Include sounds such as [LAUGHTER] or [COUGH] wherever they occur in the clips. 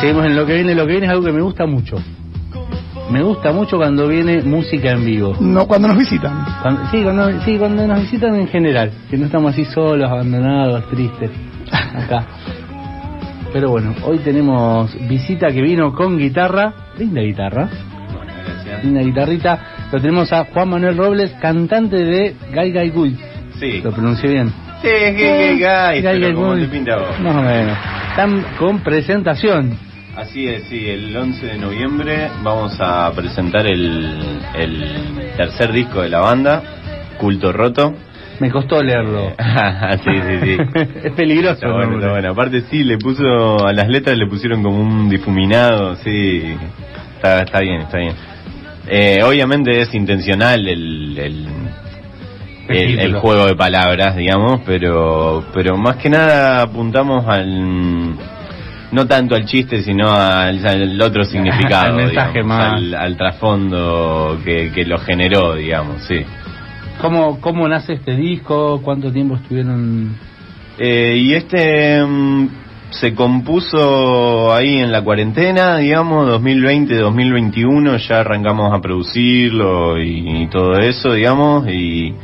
seguimos en lo que viene. Lo que viene es algo que me gusta mucho. Me gusta mucho cuando viene música en vivo. No, cuando nos visitan. Cuando- sí, cuando, sí, cuando nos visitan en general. Que no estamos así solos, abandonados, tristes. Acá. Pero bueno, hoy tenemos visita que vino con guitarra. Linda guitarra. Linda guitarrita. Lo tenemos a Juan Manuel Robles, cantante de Gai Gai Gui. Sí. Lo pronuncié bien. Sí, es Gai Gai pinta a vos. Más o menos. Están con presentación. Así es, sí, el 11 de noviembre vamos a presentar el, el tercer disco de la banda, Culto Roto. Me costó leerlo. [LAUGHS] sí, sí, sí. [LAUGHS] es peligroso. Está bueno, está bueno. Aparte sí, le puso, a las letras le pusieron como un difuminado, sí. Está, está bien, está bien. Eh, obviamente es intencional el, el, El juego de palabras, digamos, pero, pero más que nada apuntamos al, no tanto al chiste, sino al, al otro significado, Al mensaje digamos, más. al, al trasfondo que, que lo generó, digamos, sí. ¿Cómo, ¿Cómo nace este disco? ¿Cuánto tiempo estuvieron? Eh, y este mm, se compuso ahí en la cuarentena, digamos, 2020-2021, ya arrancamos a producirlo y, y todo eso, digamos, y,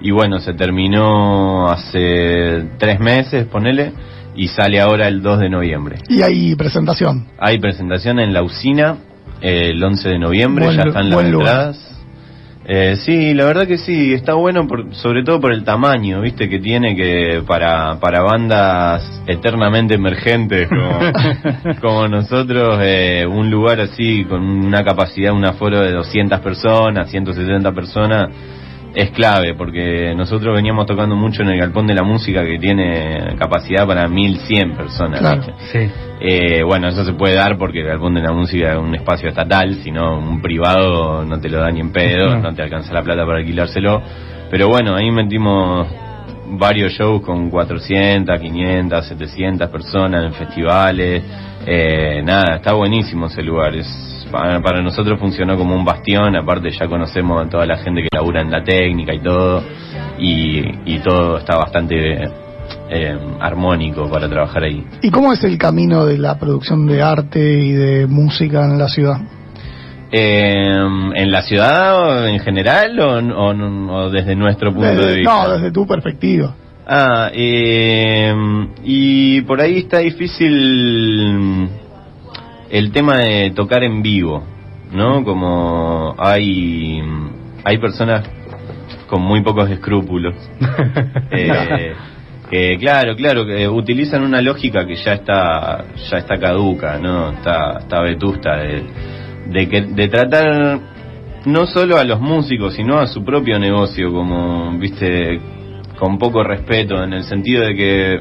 y bueno, se terminó hace tres meses, ponele, y sale ahora el 2 de noviembre. Y hay presentación. Hay presentación en la usina eh, el 11 de noviembre, Buen ya están las entradas. Eh, sí, la verdad que sí, está bueno, por- sobre todo por el tamaño, viste, que tiene que para, para bandas eternamente emergentes como, [LAUGHS] como nosotros, eh, un lugar así con una capacidad, un aforo de 200 personas, 170 personas, es clave, porque nosotros veníamos tocando mucho en el Galpón de la Música que tiene capacidad para 1100 personas. Claro. Sí. Eh, bueno, eso se puede dar porque el Galpón de la Música es un espacio estatal, si no un privado no te lo da ni en pedo, No. no te alcanza la plata para alquilárselo. Pero bueno, ahí metimos varios shows con 400, 500, 700 personas en festivales. Eh, nada, está buenísimo ese lugar. Es, para, para nosotros funcionó como un bastión, aparte ya conocemos a toda la gente que labura en la técnica y todo, y, y todo está bastante eh, armónico para trabajar ahí. ¿Y cómo es el camino de la producción de arte y de música en la ciudad? Eh, ¿En la ciudad en general o, o- o desde nuestro punto Desde- de vista? no, desde tu perspectiva. Ah, eh, y por ahí está difícil el tema de tocar en vivo, ¿no? Como hay, hay personas con muy pocos escrúpulos. [LAUGHS] Eh, que claro, claro, que utilizan una lógica que ya está, ya está caduca, ¿no? Está, está vetusta de, de que, de tratar no solo a los músicos, sino a su propio negocio, como, viste, con poco respeto, en el sentido de que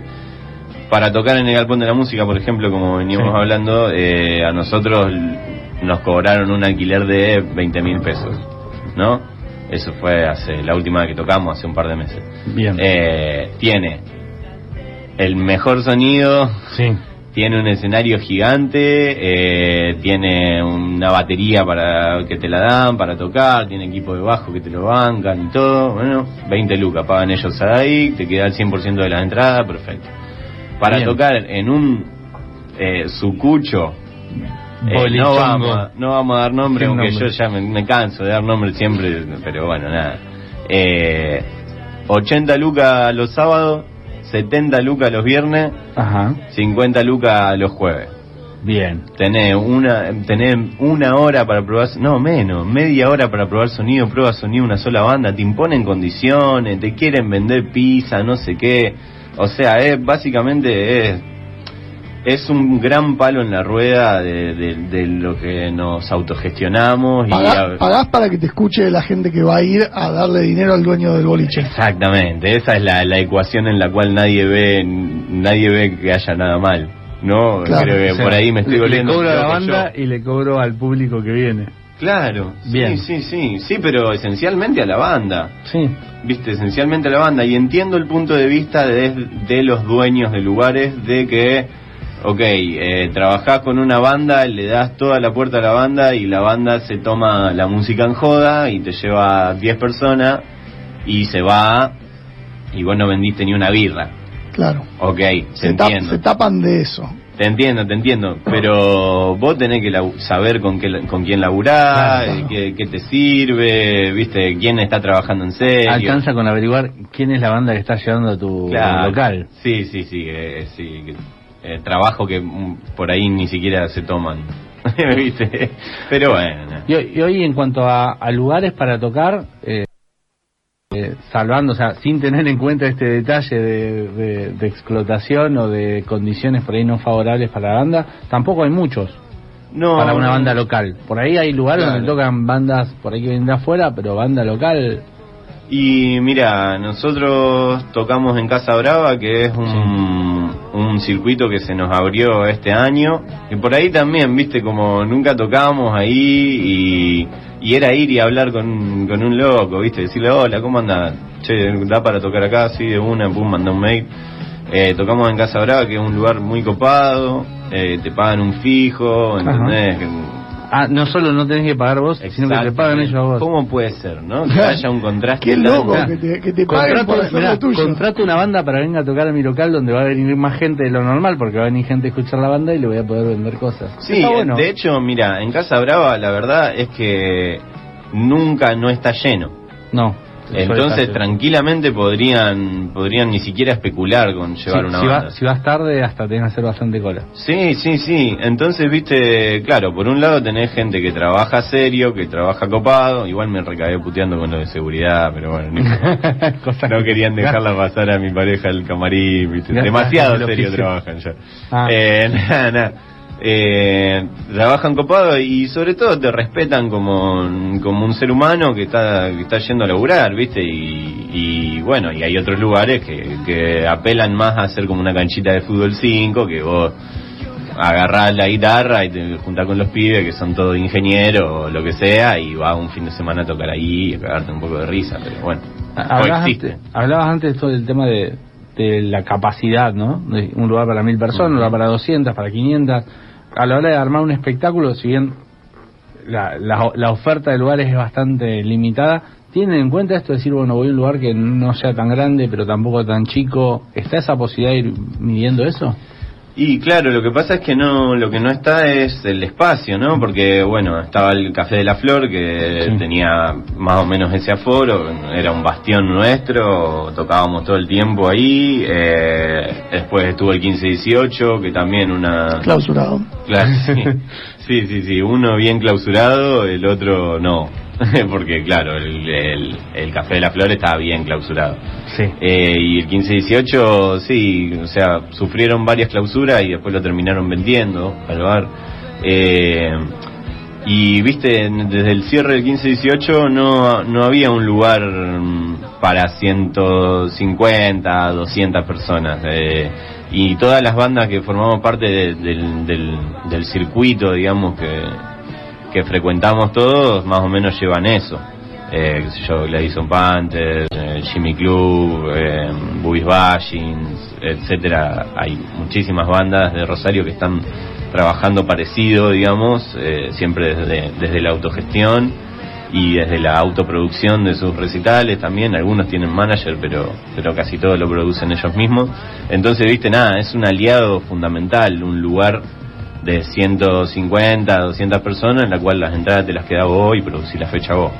para tocar en el Galpón de la Música, por ejemplo, como veníamos Sí. hablando, eh, a nosotros nos cobraron un alquiler de 20 mil pesos, ¿no? Eso fue hace la última vez que tocamos, hace un par de meses. Bien. Eh, tiene el mejor sonido, sí. Tiene un escenario gigante, eh, tiene una batería para que te la dan para tocar, tiene equipo de bajo que te lo bancan y todo. Bueno, 20 lucas pagan ellos ahí, te queda el 100% de las entradas, perfecto. Para Bien. tocar en un eh, sucucho, eh, no, vamos, a- no vamos a dar nombre, aunque nombre. yo ya me, me canso de dar nombre siempre, pero bueno, nada. Eh, 80 lucas los sábados, 70 lucas los viernes, Ajá. 50 lucas los jueves. Bien. Tenés una, tenés una hora para probar, no menos, media hora para probar sonido, prueba sonido una sola banda, te imponen condiciones, te quieren vender pizza, no sé qué. O sea, es básicamente es, es un gran palo en la rueda de, de- de lo que nos autogestionamos y Pagás, a- pagás para que te escuche la gente que va a ir a darle dinero al dueño del boliche. Exactamente, esa es la, la ecuación en la cual nadie ve nadie ve que haya nada mal, ¿no? Claro. Creo que O sea, por ahí me estoy le- volviendo Le cobro a la banda yo. y le cobro al público que viene. Claro, Bien. sí, sí, sí, sí, pero esencialmente a la banda, Sí. viste, esencialmente a la banda, y entiendo el punto de vista de, de los dueños de lugares de que, ok, eh, trabajás con una banda, le das toda la puerta a la banda y la banda se toma la música en joda y te lleva 10 personas y se va y vos no vendiste ni una birra. Claro. Ok, Se, tap- entiendo. se tapan de eso. Te entiendo, te entiendo, pero vos tenés que saber con, qué, con quién laburás, Claro. eh, qué, qué te sirve, viste, quién está trabajando en serio. Alcanza con averiguar quién es la banda que está llevando a tu Claro. local. Sí, sí, sí, eh, sí. Eh, trabajo que mm, por ahí ni siquiera se toman, [LAUGHS] viste. Pero bueno. Y, hoy- y hoy en cuanto a, a lugares para tocar, eh, eh, salvando, o sea, sin tener en cuenta este detalle de, de- de explotación o de condiciones por ahí no favorables para la banda, tampoco hay muchos No, para una banda local. Por ahí hay lugares Claro. donde tocan bandas por ahí que vienen de afuera, pero banda local, Y mira, nosotros tocamos en Casa Brava, que es un, un circuito que se nos abrió este año. Y por ahí también, viste, como nunca tocábamos ahí y, y era ir y hablar con, con un loco, viste, decirle, hola, ¿cómo andás? Che, ¿da para tocar acá? Sí, de una, pum, manda un mail. Eh, tocamos en Casa Brava, que es un lugar muy copado, eh, te pagan un fijo, ¿entendés? Ah, no solo no tenés que pagar vos, sino que te pagan ellos a vos. ¿Cómo puede ser, no? Que [LAUGHS] haya un contraste. Qué loco que te, que te paguen Contrato, por hacer mirá, lo tuyo. contrato una banda para venir a tocar a mi local donde va a venir más gente de lo normal porque va a venir gente a escuchar la banda y le voy a poder vender cosas. Sí, bueno. de hecho, mira, en Casa Brava la verdad es que nunca no está lleno. no. Entonces tranquilamente podrían podrían ni siquiera especular con llevar Sí, una si, banda. vas, si vas tarde hasta tenés que hacer bastante cola. Sí, sí, sí. Entonces, viste, claro, por un lado tenés gente que trabaja serio, que trabaja copado. Igual me recagué puteando con lo de seguridad, pero bueno, no, [LAUGHS] querían dejarla pasar a mi pareja al camarín, viste. Demasiado el serio trabajan ya. Ah. Eh, [LAUGHS] nada, nada. Eh, trabajan copado y sobre todo te respetan como, como un ser humano que está, que está yendo a laburar, ¿viste? Y, y bueno, y hay otros lugares que, que apelan más a hacer como una canchita de fútbol 5, que vos agarrás la guitarra y te juntás con los pibes que son todos ingenieros o lo que sea y vas un fin de semana a tocar ahí y a cagarte un poco de risa, pero bueno, Hablabas antes, hablabas antes todo del tema de, de la capacidad, ¿no? De un lugar para mil personas, un lugar para 200, para 500. A la hora de armar un espectáculo, si bien la, la, la oferta de lugares es bastante limitada, ¿tienen en cuenta esto de decir, bueno, voy a un lugar que no sea tan grande, pero tampoco tan chico? ¿Está esa posibilidad de ir midiendo eso? Y claro, lo que pasa es que no, lo que no está es el espacio, ¿no? Porque, bueno, estaba el Café de la Flor que Sí. tenía más o menos ese aforo, era un bastión nuestro, tocábamos todo el tiempo ahí, eh, después estuvo el 15-18, que también una... Clausurado. Claro, sí. [LAUGHS] sí, sí, sí, uno bien clausurado, el otro no, [LAUGHS] porque claro, el, el, el Café de la Flor estaba bien clausurado. Sí. Eh, y el 15-18, sí, o sea, sufrieron varias clausuras y después lo terminaron vendiendo al bar. Eh, y viste, desde el cierre del 15-18 no, no había un lugar mm, para 150, 200 personas. eh, y todas las bandas que formamos parte de- del, del, del circuito, digamos, que, que frecuentamos todos, más o menos llevan eso. Eh, yo, Panther, eh, Jimmy Club, eh, Boobies Bashings, etcétera. Hay muchísimas bandas de Rosario que están trabajando parecido, digamos, eh, siempre desde, desde la autogestión y desde la autoproducción de sus recitales también. Algunos tienen manager, pero, pero casi todo lo producen ellos mismos. Entonces, viste, nada, es un aliado fundamental, un lugar de 150, 200 personas en la cual las entradas te las queda vos y producís la fecha vos.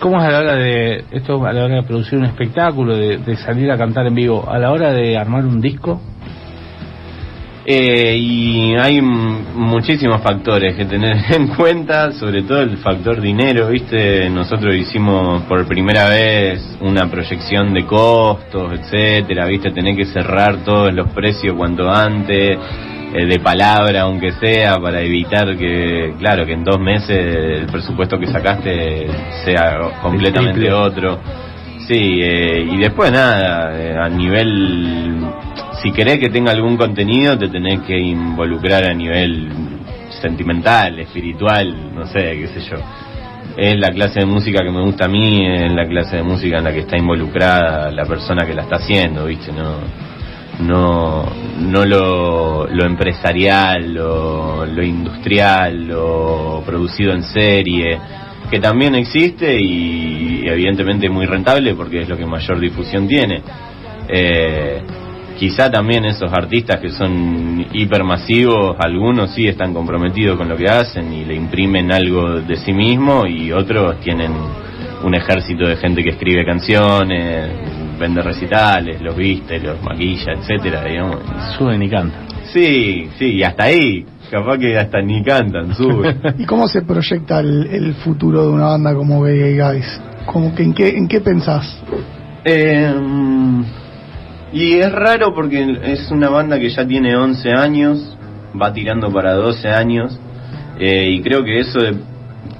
¿Cómo es a la hora de esto a la hora de producir un espectáculo, de, de salir a cantar en vivo, a la hora de armar un disco? Eh, y hay muchísimos factores que tener [LAUGHS] en cuenta, sobre todo el factor dinero, ¿viste? Nosotros hicimos por primera vez una proyección de costos, etcétera, ¿viste? Tener que cerrar todos los precios cuanto antes, eh, de palabra aunque sea, para evitar que, claro, que en dos meses el presupuesto que sacaste sea completamente otro. Sí, eh, y después nada, eh, a nivel, si querés que tenga algún contenido, te tenés que involucrar a nivel sentimental, espiritual, no sé, qué sé yo. Es la clase de música que me gusta a mí, es la clase de música en la que está involucrada la persona que la está haciendo, ¿viste? No, no, no lo, lo empresarial, lo, lo industrial, lo producido en serie, que también existe y evidentemente muy rentable porque es lo que mayor difusión tiene. Eh, quizá también esos artistas que son hipermasivos, algunos sí están comprometidos con lo que hacen y le imprimen algo de sí mismo y otros tienen un ejército de gente que escribe canciones, vende recitales, los viste, los maquilla, etcétera, digamos. Suben y cantan. Sí, sí, y hasta ahí, capaz que hasta ni cantan, suben. [LAUGHS] ¿Y cómo se proyecta el, el futuro de una banda como Vega y Guys? Como que en qué en qué pensás? Eh, y es raro porque es una banda que ya tiene 11 años, va tirando para 12 años, eh, y creo que eso de,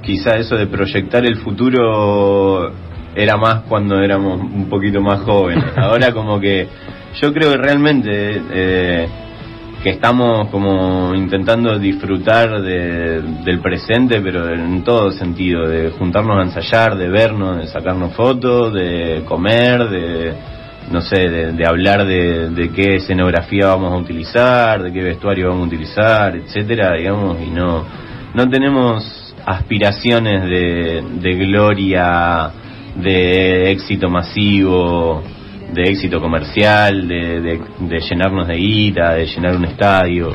quizá eso de proyectar el futuro era más cuando éramos un poquito más jóvenes. [LAUGHS] Ahora como que yo creo que realmente eh, que estamos como intentando disfrutar de, del presente, pero en todo sentido, de juntarnos a ensayar, de vernos, de sacarnos fotos, de comer, de no sé, de, de hablar de, de, qué escenografía vamos a utilizar, de qué vestuario vamos a utilizar, etcétera, digamos, y no, no tenemos aspiraciones de, de gloria, de éxito masivo, de éxito comercial, de, de, de llenarnos de guita, de llenar un estadio.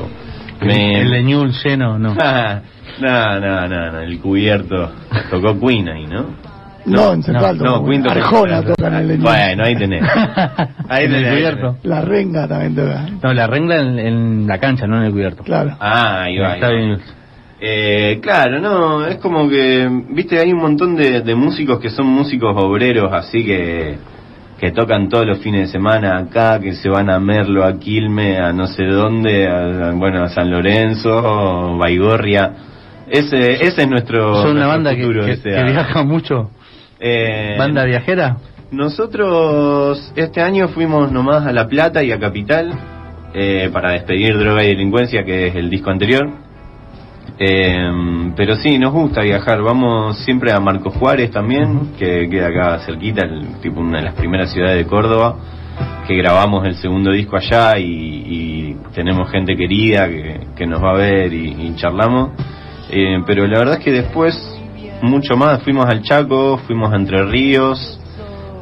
Me... El leñul lleno, no. [LAUGHS] no, no, no, no, el cubierto. Tocó Queen ahí, ¿no? No, en Central. No, no Quinto Arjona tocan el leñón. Bueno, ahí tenés. [LAUGHS] Ahí en el cubierto. La renga también toca. No, la renga en, en, la cancha, no en el cubierto. Claro. Ah, ahí va. Está ahí va. Eh, claro, no, es como que, viste, hay un montón de, de músicos que son músicos obreros, así que que tocan todos los fines de semana acá, que se van a Merlo, a Quilme, a no sé dónde, a, bueno, a San Lorenzo, Baigorria. Ese, ese es nuestro, ¿Son una nuestro banda que, futuro, que, que viaja mucho? eh, ¿Banda viajera? Nosotros este año fuimos nomás a La Plata y a Capital eh, para despedir Droga y Delincuencia, que es el disco anterior. Eh, pero sí, nos gusta viajar. Vamos siempre a Marcos Juárez también, que queda acá cerquita, el, tipo una de las primeras ciudades de Córdoba, que grabamos el segundo disco allá y, y tenemos gente querida que, que, nos va a ver y, y charlamos. Eh, pero la verdad es que después, mucho más, fuimos al Chaco, fuimos a Entre Ríos,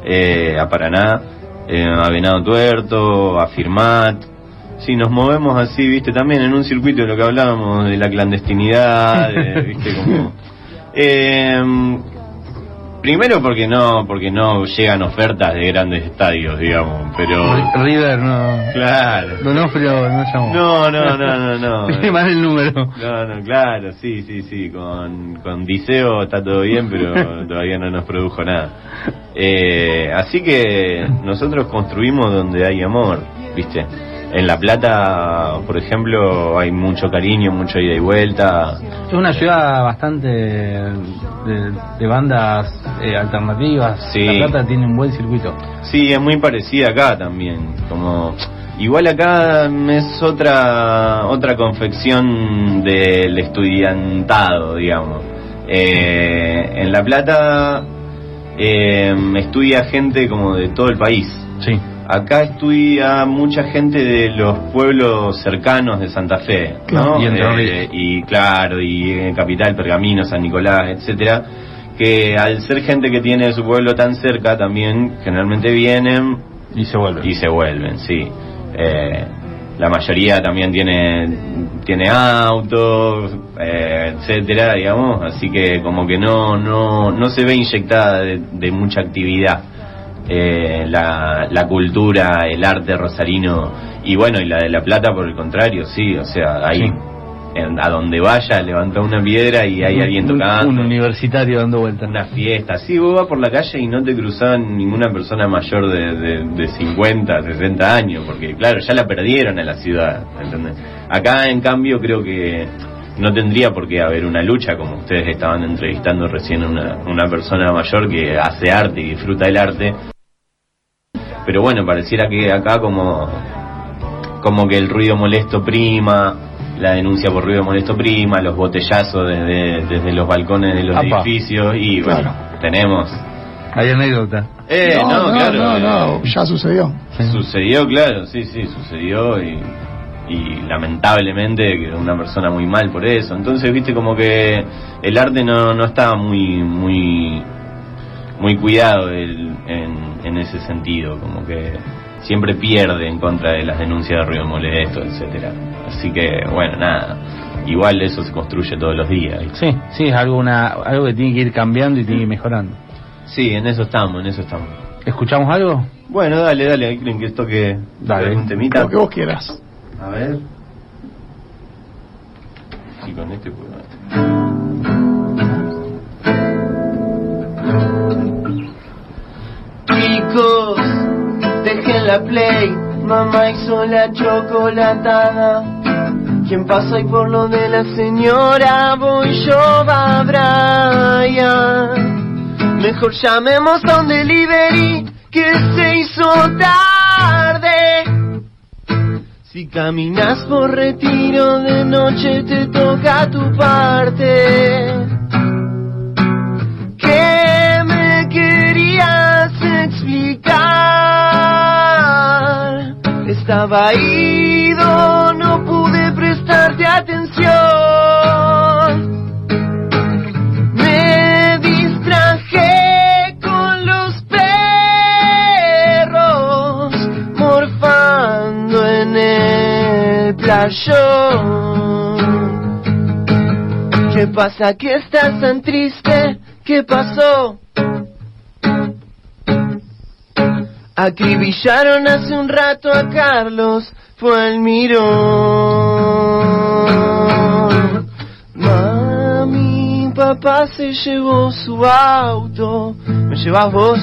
eh, a Paraná, eh, a Venado Tuerto, a Firmat. Sí, nos movemos así, viste, también en un circuito de lo que hablábamos, de la clandestinidad, de, [LAUGHS] viste, como... Eh, primero porque no, porque no llegan ofertas de grandes estadios, digamos, pero... River no... Claro. Donofrio no llamó. No, no, no, no, no. [LAUGHS] Mal el número. No, no, claro, sí, sí, sí, con, con Diceo está todo bien, pero [LAUGHS] todavía no nos produjo nada. Eh, así que nosotros construimos donde hay amor, ¿viste? En La Plata, por ejemplo, hay mucho cariño, mucho ida y vuelta. Es una ciudad bastante de, de bandas eh, alternativas. Sí. La Plata tiene un buen circuito. Sí, es muy parecida acá también, como... Igual acá es otra otra confección del estudiantado, digamos. Eh, en La Plata eh, estudia gente como de todo el país. Sí. Acá estudia mucha gente de los pueblos cercanos de Santa Fe, ¿no? Y Eh, y claro, y en Capital, Pergamino, San Nicolás, etcétera, que al ser gente que tiene su pueblo tan cerca también generalmente vienen Y se vuelve. y se vuelven, sí. Eh, la mayoría también tiene tiene autos, eh, etcétera, digamos, así que como que no no no se ve inyectada de, de mucha actividad eh, la, la cultura, el arte rosarino y bueno y la de la plata por el contrario, sí, o sea ahí Sí. en- a donde vaya levanta una piedra y hay alguien tocando Un universitario dando vueltas. una fiesta. Sí, vos vas por la calle y no te cruzan ninguna persona mayor de, de, de 50, 60 años, porque claro, ya la perdieron a la ciudad, ¿entendés? Acá, en cambio, creo que no tendría por qué haber una lucha, como ustedes estaban entrevistando recién a una, una persona mayor que hace arte y disfruta del arte. Pero bueno, pareciera que acá como, como que el ruido molesto prima, la denuncia por ruido molesto prima, los botellazos desde, desde los balcones de los Apa. edificios y bueno, Claro. tenemos... Hay anécdota. Eh, no, claro. no, eh, no, ya sucedió. Sucedió, claro, sí, sí, sucedió y, y lamentablemente que una persona muy mal por eso. Entonces, viste, como que el arte no, no estaba muy, muy, muy cuidado el- en, en ese sentido, como que siempre pierde en contra de las denuncias de ruido molesto, etcétera. Así que, bueno, nada. Igual eso se construye todos los días. Sí, sí, es algo, una, algo que tiene que ir cambiando y tiene que ir mejorando. Sí, en eso estamos, en eso estamos. ¿Escuchamos algo? Bueno, dale, dale, ahí creen que esto que Dale. algún temita. Lo que vos quieras. A ver. Sí, con este puedo. Dejen la play, mamá hizo la chocolatada. ¿Quién pasa ahí por lo de la señora? Voy yo, va Brian. Mejor llamemos a un delivery que se hizo tarde. Si caminas por retiro de noche te toca tu parte. Estaba ido, no pude prestarte atención. Me distraje con los perros, morfando en el playón. ¿Qué pasa? ¿Que estás tan triste? ¿Qué pasó? Acribillaron hace un rato a Carlos, fue al mirón. Mami, papá se llevó su auto. ¿Me llevas vos?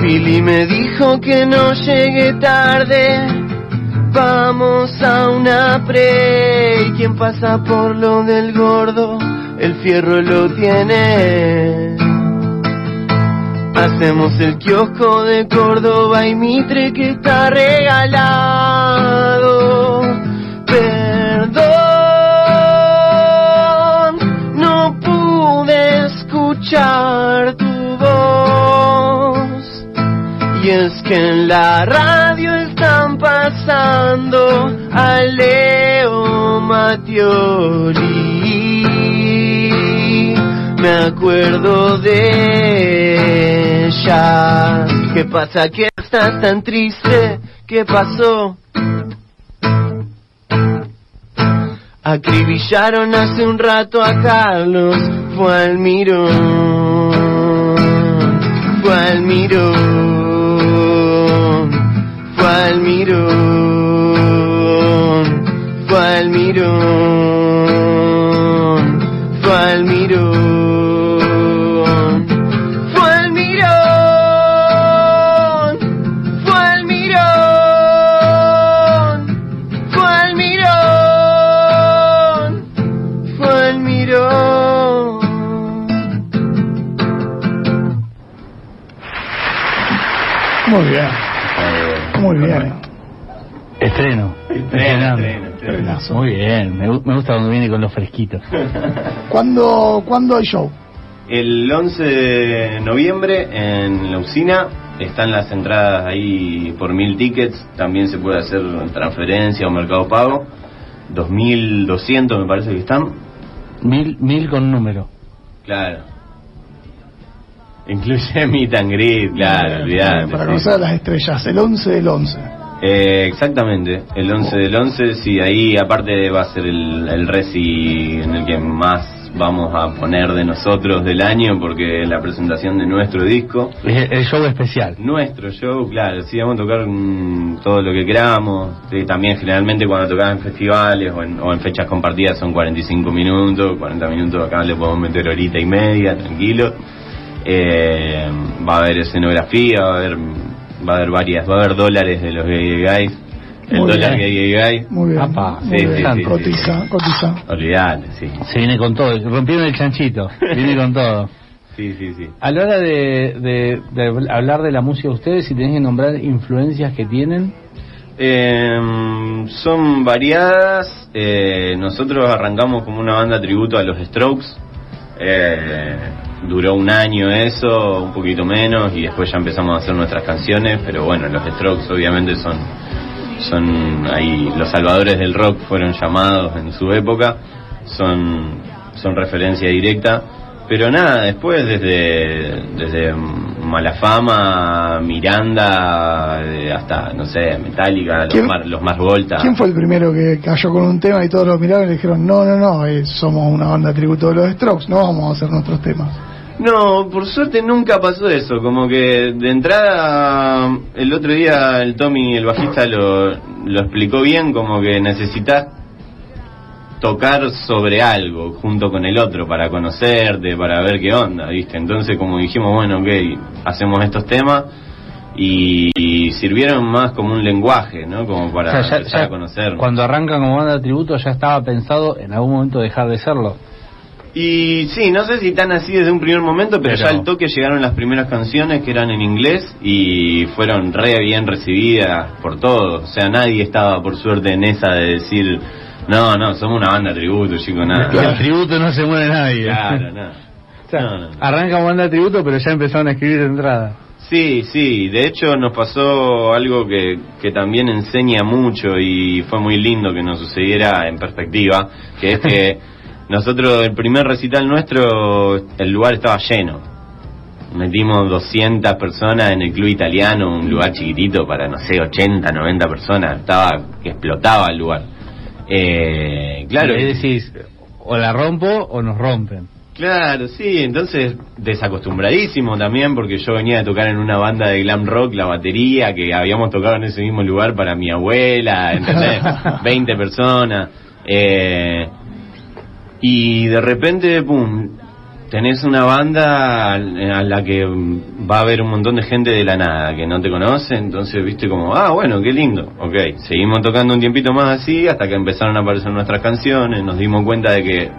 Pili me dijo que no llegue tarde. Vamos a una pre. ¿Quién pasa por lo del gordo? El fierro lo tiene. Hacemos el kiosco de Córdoba y Mitre que está regalado. Perdón, no pude escuchar tu voz. Y es que en la radio están pasando a Leo Mattioli. Acuerdo de ella. ¿Qué pasa? ¿Que estás tan triste? ¿Qué pasó? Acribillaron hace un rato a Carlos, fue al mirón, fue [LAUGHS] ¿Cuándo, ¿Cuándo hay show? El 11 de noviembre en la usina están las entradas ahí por mil tickets. También se puede hacer transferencia o mercado pago. 2.200 me parece que están. Mil, mil con número. Claro. Incluye [LAUGHS] mi tangrit, claro, olvidate. Para sí. conocer a las estrellas, el 11 del 11. Eh, exactamente, el 11 del 11, sí, ahí aparte va a ser el, el reci en el que más vamos a poner de nosotros del año porque la presentación de nuestro disco. Es el show especial. Nuestro show, claro, sí, vamos a tocar mm, todo lo que queramos. Sí, también generalmente cuando tocamos en festivales o en, o en fechas compartidas son 45 minutos, 40 minutos, acá le podemos meter horita y media, tranquilo. Eh, va a haber escenografía, va a haber, va a haber varias, va a haber dólares de los gay gay guys. El Muy dólar bien. gay gay guy. Muy bien. Apa, muy sí, bien. sí, sí, sí, cotiza, cotiza. Olvidate, sí. Se viene con todo. Rompieron el chanchito. Viene con todo. Sí, sí, sí. A la hora de, de- de hablar de la música de ustedes, si tenés que nombrar influencias que tienen, Eh, son variadas. Eh, nosotros arrancamos como una banda tributo a los Strokes. Eh, duró un año eso, un poquito menos, y después ya empezamos a hacer nuestras canciones. Pero bueno, los Strokes obviamente son, son ahí los salvadores del rock, fueron llamados en su época. Son, son referencia directa. Pero nada, después desde, desde Malafama, Miranda, eh, hasta, no sé, Metallica, los, ¿Quién- Mar, los Mars Volta. ¿Quién fue el primero que cayó con un tema y todos lo miraron y le dijeron, no, no, no, eh, somos una banda tributo de los Strokes, no vamos a hacer nuestros temas? No, por suerte nunca pasó eso. Como que de entrada, el otro día el Tommy, el bajista, lo, lo explicó bien, como que necesitas tocar sobre algo junto con el otro para conocerte, para ver qué onda, ¿viste? Entonces, como dijimos, bueno, ok, hacemos estos temas y, y sirvieron más como un lenguaje, ¿no? Como para O sea, ya- empezar ya a conocernos. Cuando arrancan como banda de tributo ya estaba pensado en algún momento dejar de serlo. Y sí, no sé si tan así desde un primer momento, pero, Pero- ya al toque llegaron las primeras canciones que eran en inglés y fueron re bien recibidas por todos. O sea, nadie estaba por suerte en esa de decir, no, no, somos una banda tributo, chico, nada. El tributo no se muere nadie. Claro, nada. [LAUGHS] O sea, No, no, no. Arranca como banda tributo, pero ya empezaron a escribir de entrada. Sí, sí, de hecho nos pasó algo que, que también enseña mucho y fue muy lindo que nos sucediera en perspectiva, que es que [LAUGHS] nosotros, el primer recital nuestro, el lugar estaba lleno. Metimos 200 personas en el club italiano, un lugar chiquitito para, no sé, 80, 90 personas, estaba que explotaba el lugar. Eh, claro, Y decís, o la rompo o nos rompen. Claro, sí, entonces desacostumbradísimo también porque yo venía de tocar en una banda de glam rock la batería que habíamos tocado en ese mismo lugar para mi abuela, ¿entendés? [LAUGHS] 20 personas. eh, y de repente, pum, tenés una banda a la que va a haber un montón de gente de la nada que no te conoce, entonces viste como, ah, bueno, qué lindo, ok, seguimos tocando un tiempito más así hasta que empezaron a aparecer nuestras canciones, nos dimos cuenta de que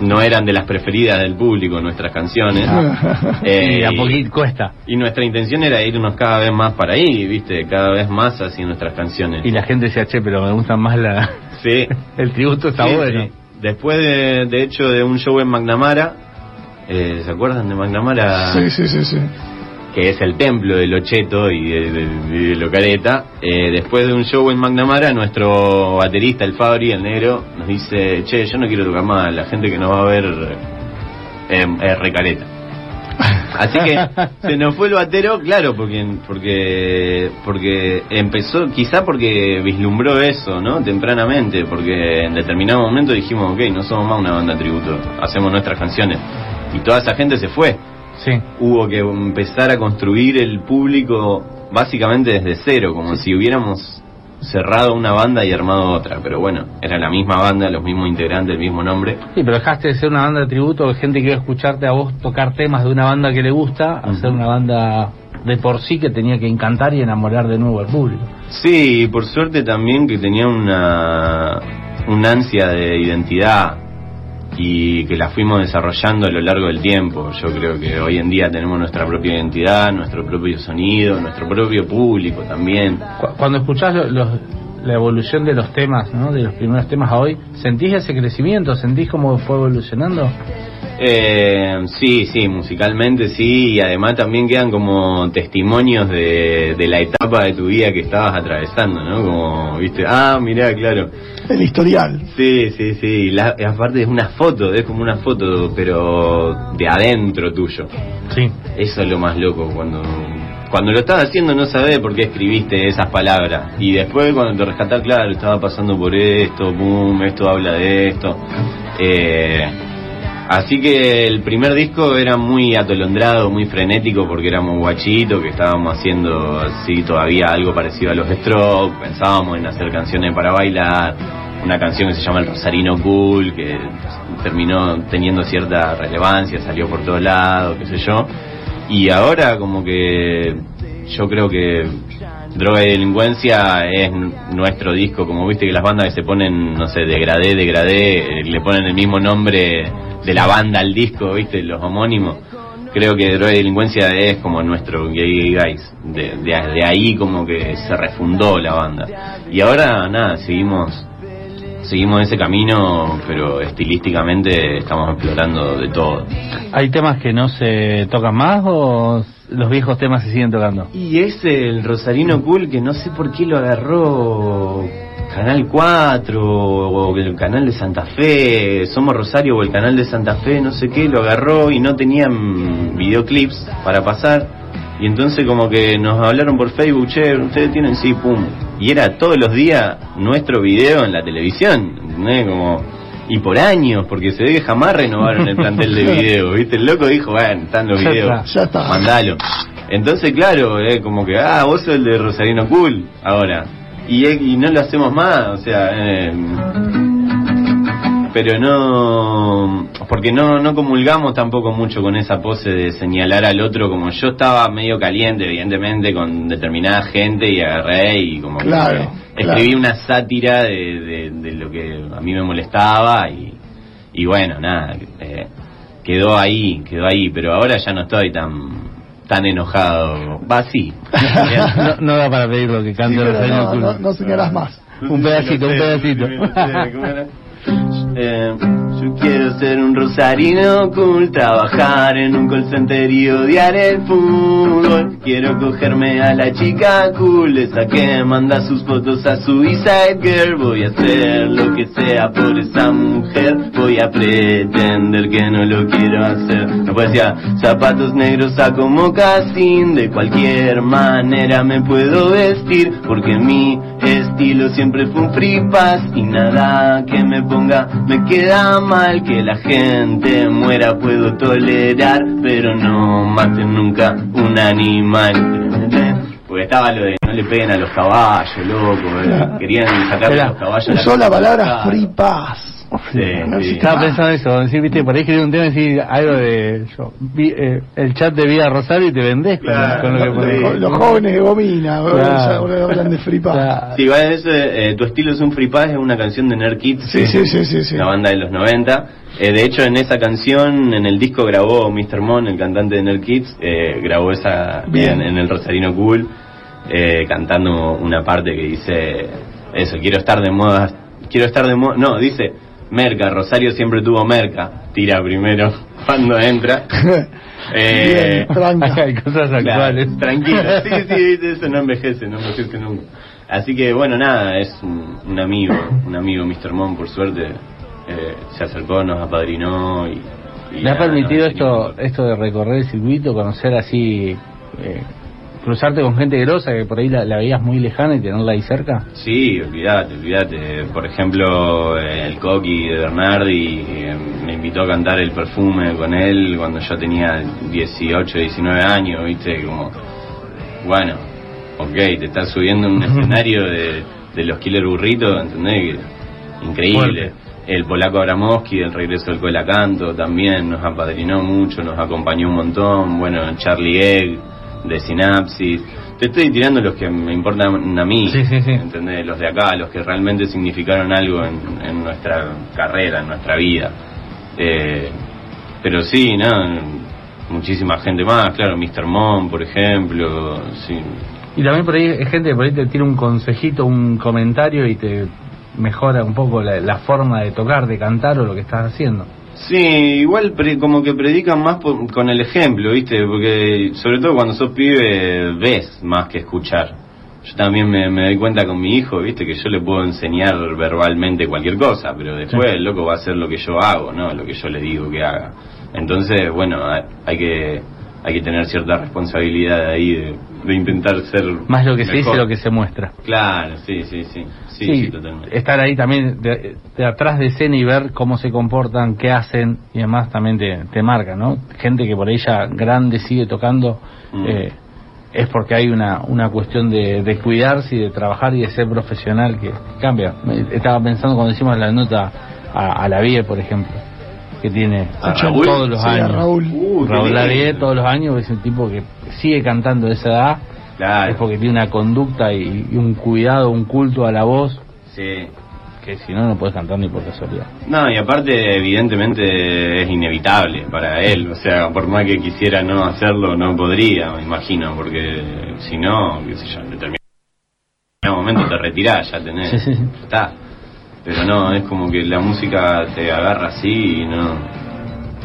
no eran de las preferidas del público nuestras canciones. [LAUGHS] Eh, y a poquito cuesta. y nuestra intención era irnos cada vez más para ahí, viste, cada vez más hacia nuestras canciones. Y la gente decía, che, pero me gusta más la... Sí. [LAUGHS] El tributo está Sí, bueno. sí. Después de, de hecho de un show en McNamara, eh, ¿se acuerdan de McNamara? Sí, sí, sí, sí. Que es el templo de Locheto y de, de, de Locareta. Eh, después de un show en McNamara, nuestro baterista, el Fabri, el negro, nos dice, che, yo no quiero tocar más, la gente que nos va a ver eh, es Recareta. Así que se nos fue el batero, claro, porque porque porque empezó, quizá porque vislumbró eso, ¿no? Tempranamente, porque en determinado momento dijimos, ok, no somos más una banda tributo, hacemos nuestras canciones. Y toda esa gente se fue. Sí. Hubo que empezar a construir el público básicamente desde cero, como si hubiéramos cerrado una banda y armado otra. Pero bueno, era la misma banda, los mismos integrantes, el mismo nombre. Sí, pero dejaste de ser una banda de tributo, de gente que iba a escucharte a vos tocar temas de una banda que le gusta, a ser una banda de por sí que tenía que encantar y enamorar de nuevo al público. Sí, y por suerte también que tenía una, una ansia de identidad y que la fuimos desarrollando a lo largo del tiempo. Yo creo que hoy en día tenemos nuestra propia identidad, nuestro propio sonido, nuestro propio público también. Cu- Cuando escuchás lo- los- la evolución de los temas, ¿no? de los primeros temas a hoy, ¿sentís ese crecimiento? ¿Sentís cómo fue evolucionando? Eh, sí, sí, musicalmente sí, y además también quedan como testimonios de, de la etapa de tu vida que estabas atravesando, ¿no? Como, viste, ah, mirá, claro. El historial. Sí, sí, sí, la, aparte es una foto, es como una foto, pero de adentro tuyo. Sí. Eso es lo más loco, cuando cuando lo estás haciendo no sabes por qué escribiste esas palabras. Y después cuando te rescatás, claro, estaba pasando por esto, boom, esto habla de esto. Eh, así que el primer disco era muy atolondrado, muy frenético, porque éramos guachitos, que estábamos haciendo así todavía algo parecido a los Strokes, pensábamos en hacer canciones para bailar, una canción que se llama El Rosarino Cool, que terminó teniendo cierta relevancia, salió por todos lados, qué sé yo. Y ahora como que yo creo que Droga y Delincuencia es nuestro disco, como viste que las bandas que se ponen, no sé, degradé, degradé, eh, le ponen el mismo nombre de la banda al disco, viste, los homónimos. Creo que Droga y Delincuencia es como nuestro Gay Guys. De, de, de ahí como que se refundó la banda. Y ahora, nada, seguimos seguimos ese camino, pero estilísticamente estamos explorando de todo. ¿Hay temas que no se tocan más o los viejos temas se siguen tocando? Y es el Rosarino Cool que no sé por qué lo agarró Canal 4 o el canal de Santa Fe, Somos Rosario o el canal de Santa Fe, no sé qué, lo agarró y no tenían videoclips para pasar. Y entonces como que nos hablaron por Facebook, che, ustedes tienen, sí, pum. Y era todos los días nuestro video en la televisión, ¿entendés? Como, y por años, porque se ve que jamás renovaron el plantel de [LAUGHS] video, ¿viste? El loco dijo, bueno, están los videos, ya está. mandalo. Entonces, claro, es como que, ah, vos sos el de Rosarino Cool, ahora. Y, y no lo hacemos más, o sea, eh, pero no porque no no comulgamos tampoco mucho con esa pose de señalar al otro como yo estaba medio caliente evidentemente con determinada gente y agarré y como que Claro, escribí claro. una sátira de, de, de lo que a mí me molestaba y, y bueno nada eh, quedó ahí quedó ahí pero ahora ya no estoy tan tan enojado va sí no, no da para pedir lo que Sí, cante Rosario no, Cool. no, no señalás más. Un pedacito, un pedacito. Eh, quiero ser un rosarino cool, trabajar en un call center y odiar el fútbol. Quiero cogerme a la chica cool, esa que manda sus fotos a su Inside Girl. Voy a hacer lo que sea por esa mujer, voy a pretender que no lo quiero hacer. No decir, zapatos negros saco mocasín, de cualquier manera me puedo vestir, porque mi estilo siempre fue un free pass y nada que me ponga me queda mal que la gente muera puedo tolerar pero no maten nunca un animal. Porque estaba lo de no le peguen a los caballos loco eh, querían sacar a los caballos Usó la palabra Claro. free pass. Sí, No sí. existe Estaba pensando eso, decir, viste, por ahí escribí un tema y decir algo de yo, vi, eh, el chat de Vida Rosario y te vendés con, Claro, con lo que Los, pones. los jóvenes de Gomina, Claro. hablan de free. Claro. Sí, eso, eh, tu estilo es un free es una canción de Nerd Kids Sí, sí, sí, sí, sí. la banda de los 90. Eh, de hecho, en esa canción, en el disco grabó Mr. Mon, el cantante de Nerd Kids, eh, grabó esa Bien. en, en el Rosarino Cool, eh, cantando una parte que dice eso, quiero estar de moda, quiero estar de moda, no, dice Merca, Rosario siempre tuvo Merca, tira primero [LAUGHS] cuando entra. [LAUGHS] Eh, Bien, tranca. [LAUGHS] Hay cosas actuales. tranquilo, sí, sí, eso no envejece, no envejece nunca. Así que bueno, nada, es un, un amigo, un amigo Mr. Mon, por suerte, eh, se acercó, nos apadrinó y... y ¿Le ha permitido no, esto esto de recorrer el circuito, conocer así, eh, cruzarte con gente grosa que por ahí la, la veías muy lejana y tenerla ahí cerca? Sí, olvídate, olvídate. Por ejemplo, eh, el Coqui de Bernardi eh, me invitó a cantar el perfume con él cuando yo tenía 18, 19 años, viste, como, bueno, ok, te estás subiendo un [LAUGHS] escenario de, de los Killer Burritos, ¿entendés? Que- Increíble. El polaco Abramowski del regreso del Cola Canto también nos apadrinó mucho, nos acompañó un montón. Bueno, Charlie Egg de Sinapsis. Te estoy tirando los que me importan a mí, Sí, sí, sí. ¿entendés? Los de acá, los que realmente significaron algo en, en nuestra carrera, en nuestra vida. Eh, pero sí, ¿no? Muchísima gente más, claro, Mr. Mon, por ejemplo, sí. Y también por ahí hay gente que por ahí te tira un consejito, un comentario y te mejora un poco la, la forma de tocar, de cantar o lo que estás haciendo. Sí, igual pre- como que predican más por- con el ejemplo, ¿viste? Porque sobre todo cuando sos pibe ves más que escuchar. Yo también me, me doy cuenta con mi hijo, ¿viste? Que yo le puedo enseñar verbalmente cualquier cosa, pero después Sí. el loco va a hacer lo que yo hago, ¿no? Lo que yo le digo que haga. Entonces, bueno, hay hay que hay que tener cierta responsabilidad ahí de, de intentar ser Más lo que se dice, lo que se muestra. Claro, sí, sí, sí. Sí, sí, totalmente. estar ahí también de, de atrás de escena y ver cómo se comportan, qué hacen y demás también te, te marca, ¿no? Gente que por ahí ya grande sigue tocando, Mm. eh, es porque hay una, una cuestión de, de cuidarse y de trabajar y de ser profesional que cambia. Estaba pensando cuando hicimos la nota a, a la VIE, por ejemplo, que tiene ¿A Raúl? todos los Sí, años. Raúl. Uh, Raúl todos los años es un tipo que sigue cantando de esa edad, Claro. es porque tiene una conducta y, y un cuidado, un culto a la voz Sí. que si no, no puedes cantar ni por casualidad. No, y aparte, evidentemente es inevitable para él. O sea, por más que quisiera no hacerlo, no podría, me imagino, porque si no, qué sé yo, en determinado momento te retirás, ya tenés. Sí, sí, sí. ya está. Pero no, es como que la música te agarra así y no,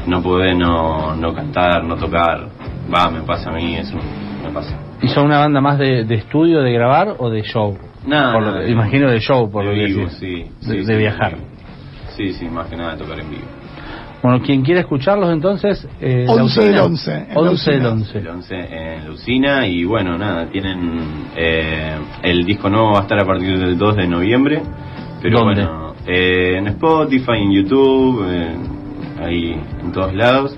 no podés no, no cantar, no tocar. Va, me pasa a mí, eso me pasa. ¿Y son una banda más de, de estudio, de grabar o de show? Por lo de- imagino de show, por de lo que vivo, sí, De- sí, de sí, viajar. Sí, sí, más que nada de tocar en vivo. Bueno, quien quiera escucharlos entonces... Eh, la 11 del usina. 11, en la 11 del usina. 11. El 11 en Lucina y bueno, nada, tienen eh, el disco nuevo va a estar a partir del 2 de noviembre, pero ¿Dónde? bueno, eh, en Spotify, en YouTube, eh, ahí en todos lados.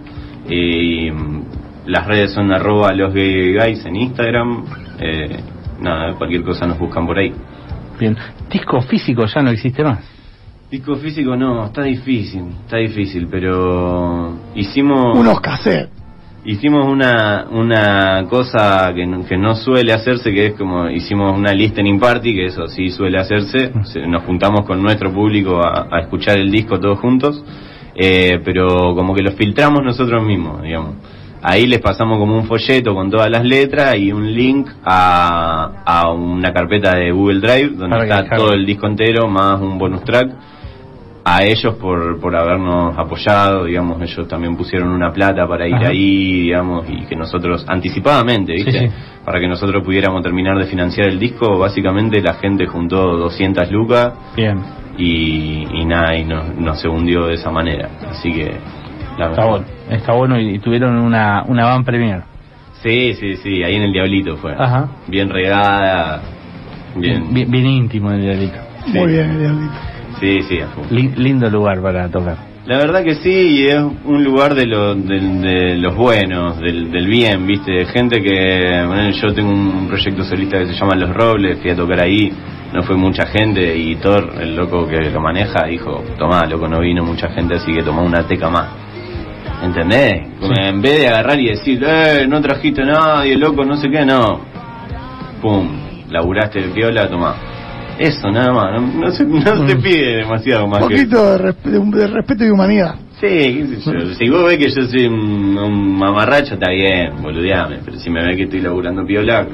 Y mm, las redes son arroba los gay guys en Instagram. eh, nada, cualquier cosa nos buscan por ahí. Bien. Disco físico ya no existe más. Disco físico no, está difícil, está difícil, pero hicimos... Unos cassettes. Hicimos una, una cosa que no, que no suele hacerse, que es como hicimos una listening party, que eso sí suele hacerse. Se- Nos juntamos con nuestro público a, a escuchar el disco todos juntos, eh, pero como que lo filtramos nosotros mismos, digamos. Ahí les pasamos como un folleto con todas las letras y un link a, a una carpeta de Google Drive donde Para está todo el disco entero más un bonus track a ellos por, por habernos apoyado, digamos, ellos también pusieron una plata para ir Ajá. ahí, digamos, y que nosotros, anticipadamente, ¿viste? Sí, sí. Para que nosotros pudiéramos terminar de financiar el disco, básicamente la gente juntó 200 lucas Bien. y, y nada, y no, no se hundió de esa manera. Así que, la Está bueno. Está bueno y, y tuvieron una, una van premier. Sí, sí, sí, ahí en el Diablito fue. Ajá. Bien regada, bien. Bien, bien íntimo el diablito. Sí. Muy bien, el diablito. Sí, sí, a full. Li- lindo lugar para tocar. La verdad que sí, y es un lugar de, lo- del- de los buenos, del, del bien, ¿viste? Gente que, bueno, yo tengo un proyecto solista que se llama Los Robles, fui a tocar ahí, no fue mucha gente y Thor, el loco que lo maneja, dijo, tomá, loco, no vino mucha gente, así que tomá una teca más. ¿Entendés? Como. En vez de agarrar y decir, eh, no trajiste a nadie, loco, no sé qué, no. Pum, laburaste de piola, tomá. Eso nada más, no, no se, no se Mm. pide demasiado más Un que poquito de, resp- de un- de respeto y humanidad. Sí, qué sé yo. Si vos ves que yo soy un, un mamarracho, está bien, boludeame. Pero si me ves que estoy laburando piola,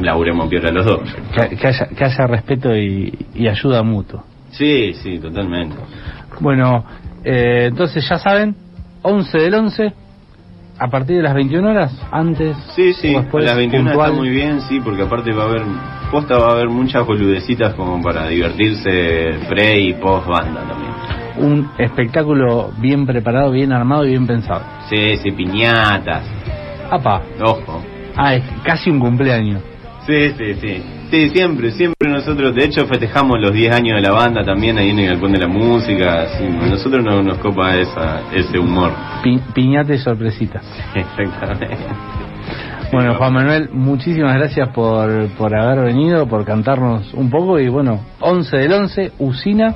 laburemos piola los dos. Que, que haya, que haya respeto y, y ayuda mutuo. Sí, sí, totalmente. Bueno, eh, entonces ya saben, 11 del 11, a partir de las 21 horas, antes Sí, sí, o a las 21 puntual. está muy bien, sí, porque aparte va a haber, posta va a haber muchas boludecitas como para divertirse pre y post banda también. Un espectáculo bien preparado, bien armado y bien pensado. Sí, sí, piñatas, Apa, ojo. ah, es casi un cumpleaños. Sí, sí, sí. Sí, siempre, siempre nosotros, de hecho festejamos los 10 años de la banda también ahí en el Galpón de la Música, sí, a nosotros no, nos copa esa, ese humor. Pi- piñata y sorpresita. Exactamente. Bueno, Juan Manuel, muchísimas gracias por, por haber venido, por cantarnos un poco y bueno, 11 del 11, Usina,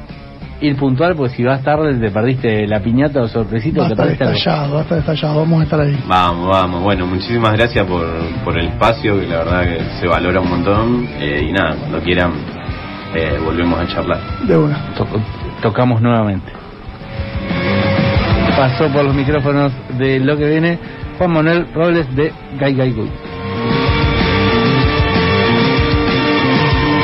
ir puntual, pues si vas tarde te perdiste la piñata o sorpresita, Va a te estar estallado, va a estar estallado. Vamos a estar ahí. Vamos, vamos. Bueno, muchísimas gracias por, por el espacio, que la verdad que se valora un montón. eh, y nada, cuando quieran, eh, volvemos a charlar. De una. To- tocamos nuevamente. Pasó por los micrófonos de lo que viene Juan Manuel Robles de Gai Gai Gui.